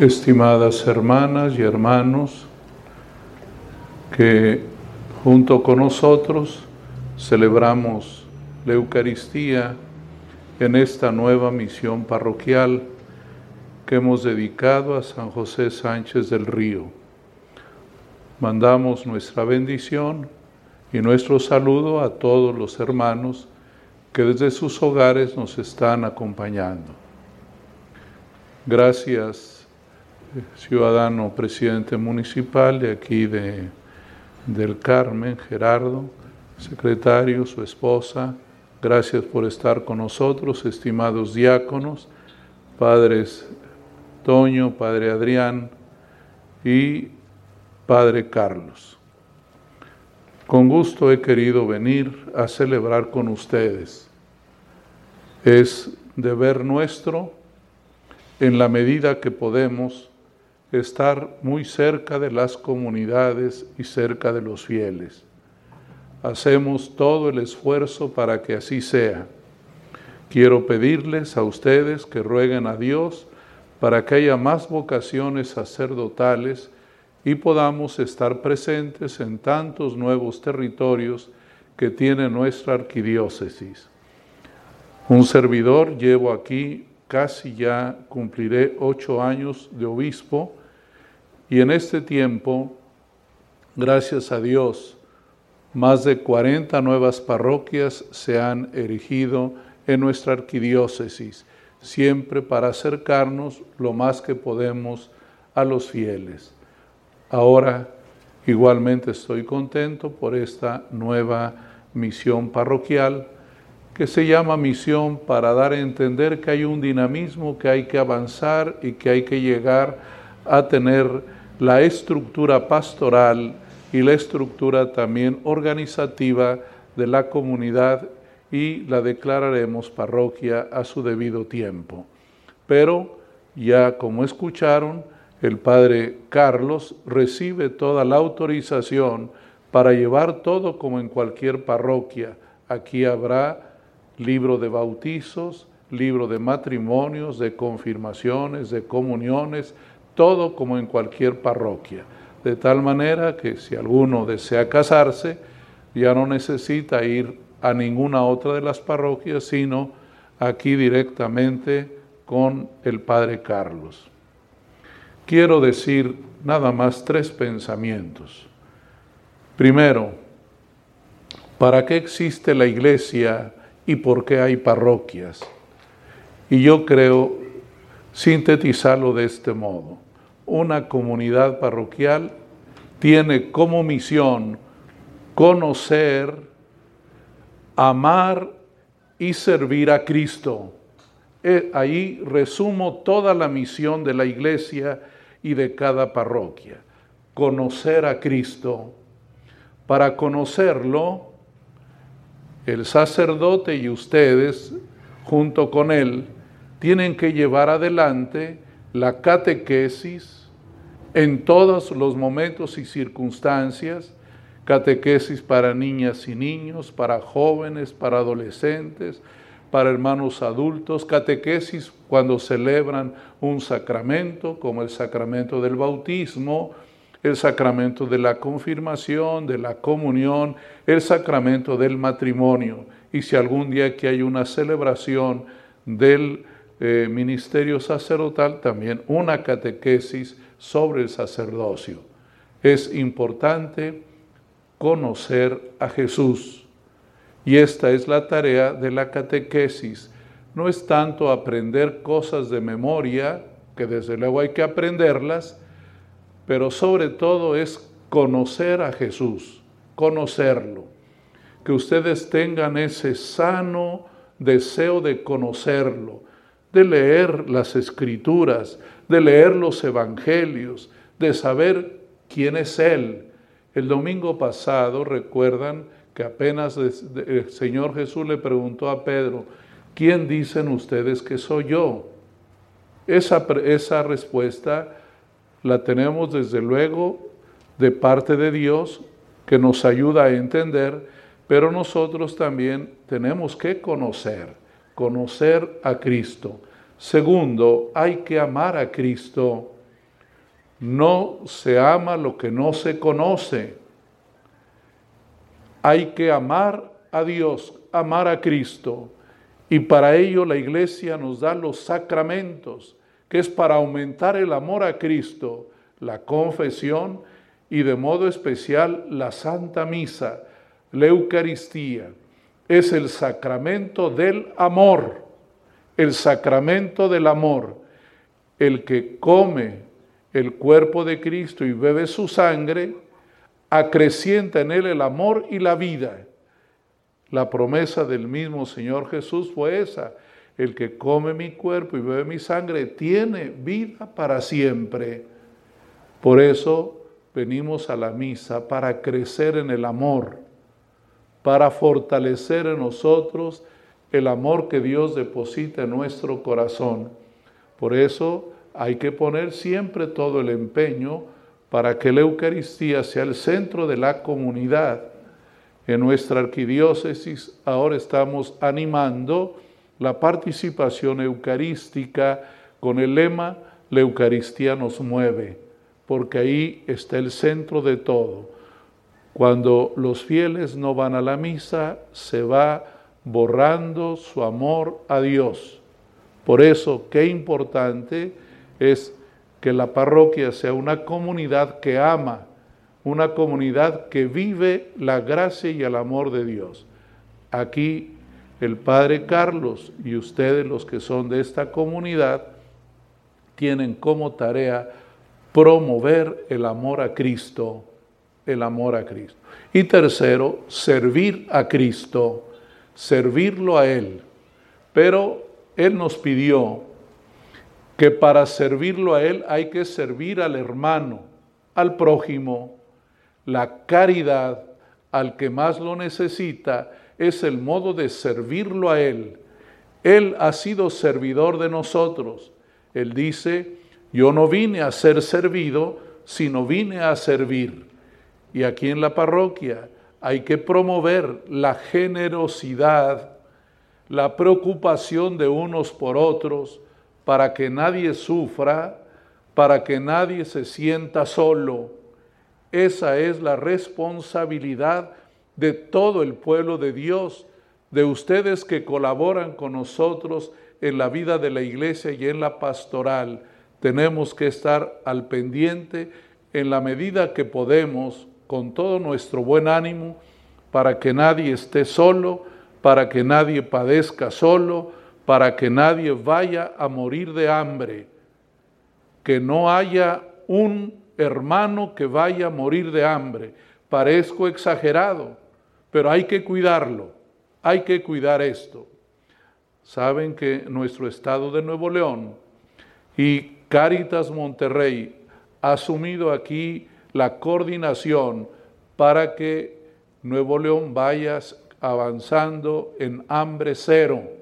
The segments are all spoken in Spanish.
estimadas hermanas y hermanos que junto con nosotros celebramos la Eucaristía en esta nueva misión parroquial que hemos dedicado a San José Sánchez del Río. Mandamos nuestra bendición y nuestro saludo a todos los hermanos que desde sus hogares nos están acompañando. Gracias ciudadano presidente municipal de aquí de, del Carmen, Gerardo, secretario, su esposa. Gracias por estar con nosotros, estimados diáconos, padres Toño, padre Adrián y padre Carlos. Con gusto he querido venir a celebrar con ustedes. Es deber nuestro, en la medida que podemos, estar muy cerca de las comunidades y cerca de los fieles. Hacemos todo el esfuerzo para que así sea. Quiero pedirles a ustedes que rueguen a Dios para que haya más vocaciones sacerdotales y podamos estar presentes en tantos nuevos territorios que tiene nuestra arquidiócesis. Un servidor llevo aquí casi ya cumpliré ocho años de obispo y en este tiempo, gracias a Dios, más de 40 nuevas parroquias se han erigido en nuestra arquidiócesis, siempre para acercarnos lo más que podemos a los fieles. Ahora, igualmente estoy contento por esta nueva misión parroquial que se llama misión para dar a entender que hay un dinamismo, que hay que avanzar y que hay que llegar a tener la estructura pastoral y la estructura también organizativa de la comunidad y la declararemos parroquia a su debido tiempo. Pero ya como escucharon, el padre Carlos recibe toda la autorización para llevar todo como en cualquier parroquia. Aquí habrá libro de bautizos, libro de matrimonios, de confirmaciones, de comuniones, todo como en cualquier parroquia. De tal manera que si alguno desea casarse, ya no necesita ir a ninguna otra de las parroquias, sino aquí directamente con el Padre Carlos. Quiero decir nada más tres pensamientos. Primero, ¿para qué existe la iglesia y por qué hay parroquias? Y yo creo sintetizarlo de este modo. Una comunidad parroquial tiene como misión conocer, amar y servir a Cristo. Eh, ahí resumo toda la misión de la iglesia y de cada parroquia. Conocer a Cristo. Para conocerlo, el sacerdote y ustedes, junto con él, tienen que llevar adelante la catequesis en todos los momentos y circunstancias, catequesis para niñas y niños, para jóvenes, para adolescentes, para hermanos adultos, catequesis cuando celebran un sacramento, como el sacramento del bautismo, el sacramento de la confirmación, de la comunión, el sacramento del matrimonio. Y si algún día que hay una celebración del eh, ministerio sacerdotal también una catequesis sobre el sacerdocio. Es importante conocer a Jesús. Y esta es la tarea de la catequesis. No es tanto aprender cosas de memoria, que desde luego hay que aprenderlas, pero sobre todo es conocer a Jesús, conocerlo. Que ustedes tengan ese sano deseo de conocerlo, de leer las escrituras, de leer los evangelios, de saber quién es Él. El domingo pasado recuerdan que apenas el Señor Jesús le preguntó a Pedro, ¿quién dicen ustedes que soy yo? Esa, esa respuesta la tenemos desde luego de parte de Dios que nos ayuda a entender, pero nosotros también tenemos que conocer conocer a Cristo. Segundo, hay que amar a Cristo No se ama lo que no se conoce. Hay que amar a Dios, amar a Cristo. Y para ello la iglesia nos da los sacramentos, que es para aumentar el amor a Cristo, la confesión y de modo especial la Santa Misa, la Eucaristía. Es el sacramento del amor, el sacramento del amor. El que come el cuerpo de Cristo y bebe su sangre, acrecienta en él el amor y la vida. La promesa del mismo Señor Jesús fue esa. El que come mi cuerpo y bebe mi sangre tiene vida para siempre. Por eso venimos a la misa, para crecer en el amor, para fortalecer en nosotros el amor que Dios deposita en nuestro corazón. Por eso hay que poner siempre todo el empeño para que la Eucaristía sea el centro de la comunidad. En nuestra arquidiócesis ahora estamos animando la participación eucarística con el lema La Eucaristía nos mueve, porque ahí está el centro de todo. Cuando los fieles no van a la misa, se va borrando su amor a Dios. Por eso, qué importante es que la parroquia sea una comunidad que ama, una comunidad que vive la gracia y el amor de Dios. Aquí el Padre Carlos y ustedes los que son de esta comunidad tienen como tarea promover el amor a Cristo, el amor a Cristo. Y tercero, servir a Cristo, servirlo a Él. Pero Él nos pidió que para servirlo a Él hay que servir al hermano, al prójimo. La caridad al que más lo necesita es el modo de servirlo a Él. Él ha sido servidor de nosotros. Él dice, yo no vine a ser servido, sino vine a servir. Y aquí en la parroquia hay que promover la generosidad, la preocupación de unos por otros, para que nadie sufra, para que nadie se sienta solo. Esa es la responsabilidad de todo el pueblo de Dios, de ustedes que colaboran con nosotros en la vida de la iglesia y en la pastoral. Tenemos que estar al pendiente en la medida que podemos, con todo nuestro buen ánimo, para que nadie esté solo, para que nadie padezca solo, para que nadie vaya a morir de hambre, que no haya un hermano que vaya a morir de hambre. Parezco exagerado, pero hay que cuidarlo, hay que cuidar esto. Saben que nuestro estado de Nuevo León y Caritas Monterrey ha asumido aquí la coordinación para que Nuevo León vaya avanzando en hambre cero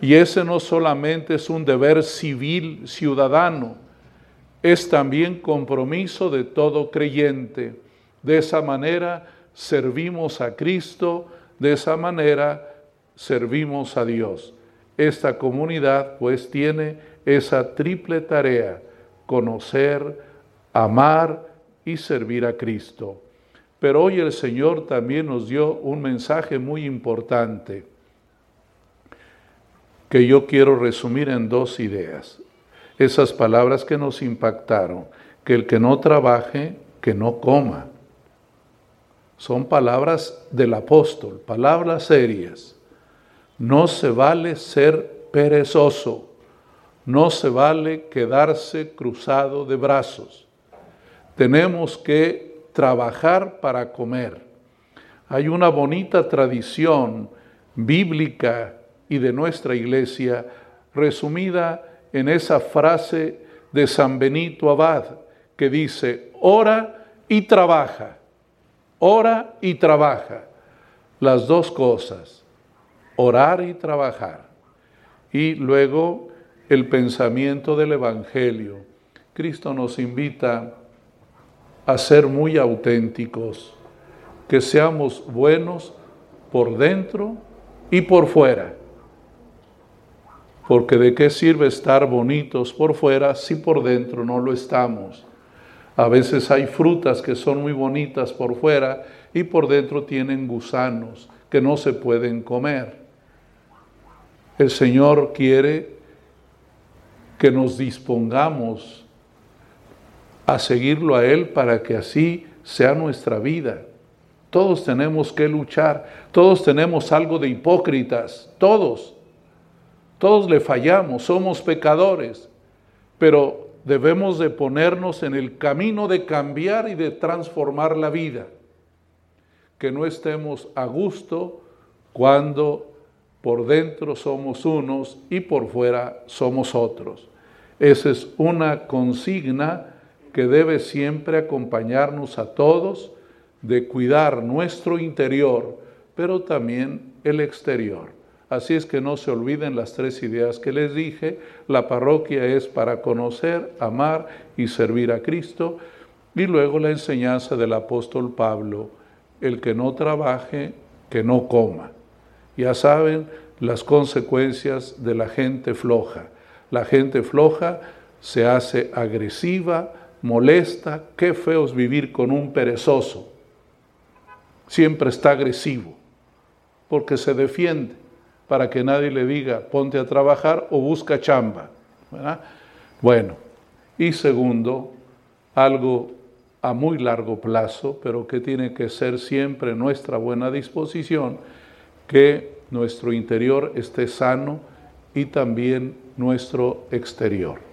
y ese no solamente es un deber civil ciudadano, es también compromiso de todo creyente. De esa manera servimos a Cristo, de esa manera servimos a Dios. Esta comunidad pues tiene esa triple tarea, conocer, amar y servir a Cristo. Pero hoy el Señor también nos dio un mensaje muy importante que yo quiero resumir en dos ideas. Esas palabras que nos impactaron, que el que no trabaje, que no coma. Son palabras del apóstol, palabras serias. No se vale ser perezoso, no se vale quedarse cruzado de brazos. Tenemos que trabajar para comer. Hay una bonita tradición bíblica y de nuestra iglesia, resumida en esa frase de San Benito Abad, que dice, ora y trabaja, ora y trabaja, las dos cosas, orar y trabajar. Y luego el pensamiento del Evangelio. Cristo nos invita a ser muy auténticos, que seamos buenos por dentro y por fuera porque de qué sirve estar bonitos por fuera si por dentro no lo estamos. A veces hay frutas que son muy bonitas por fuera y por dentro tienen gusanos que no se pueden comer. El Señor quiere que nos dispongamos a seguirlo a Él para que así sea nuestra vida. Todos tenemos que luchar, todos tenemos algo de hipócritas, todos. Todos le fallamos, somos pecadores, pero debemos de ponernos en el camino de cambiar y de transformar la vida. Que no estemos a gusto cuando por dentro somos unos y por fuera somos otros. Esa es una consigna que debe siempre acompañarnos a todos de cuidar nuestro interior, pero también el exterior. Así es que no se olviden las tres ideas que les dije. La parroquia es para conocer, amar y servir a Cristo. Y luego la enseñanza del apóstol Pablo, el que no trabaje, que no coma. Ya saben las consecuencias de la gente floja. La gente floja se hace agresiva, molesta, qué feo es vivir con un perezoso. Siempre está agresivo, porque se defiende para que nadie le diga ponte a trabajar o busca chamba. Bueno, y segundo, algo a muy largo plazo, pero que tiene que ser siempre nuestra buena disposición, que nuestro interior esté sano y también nuestro exterior.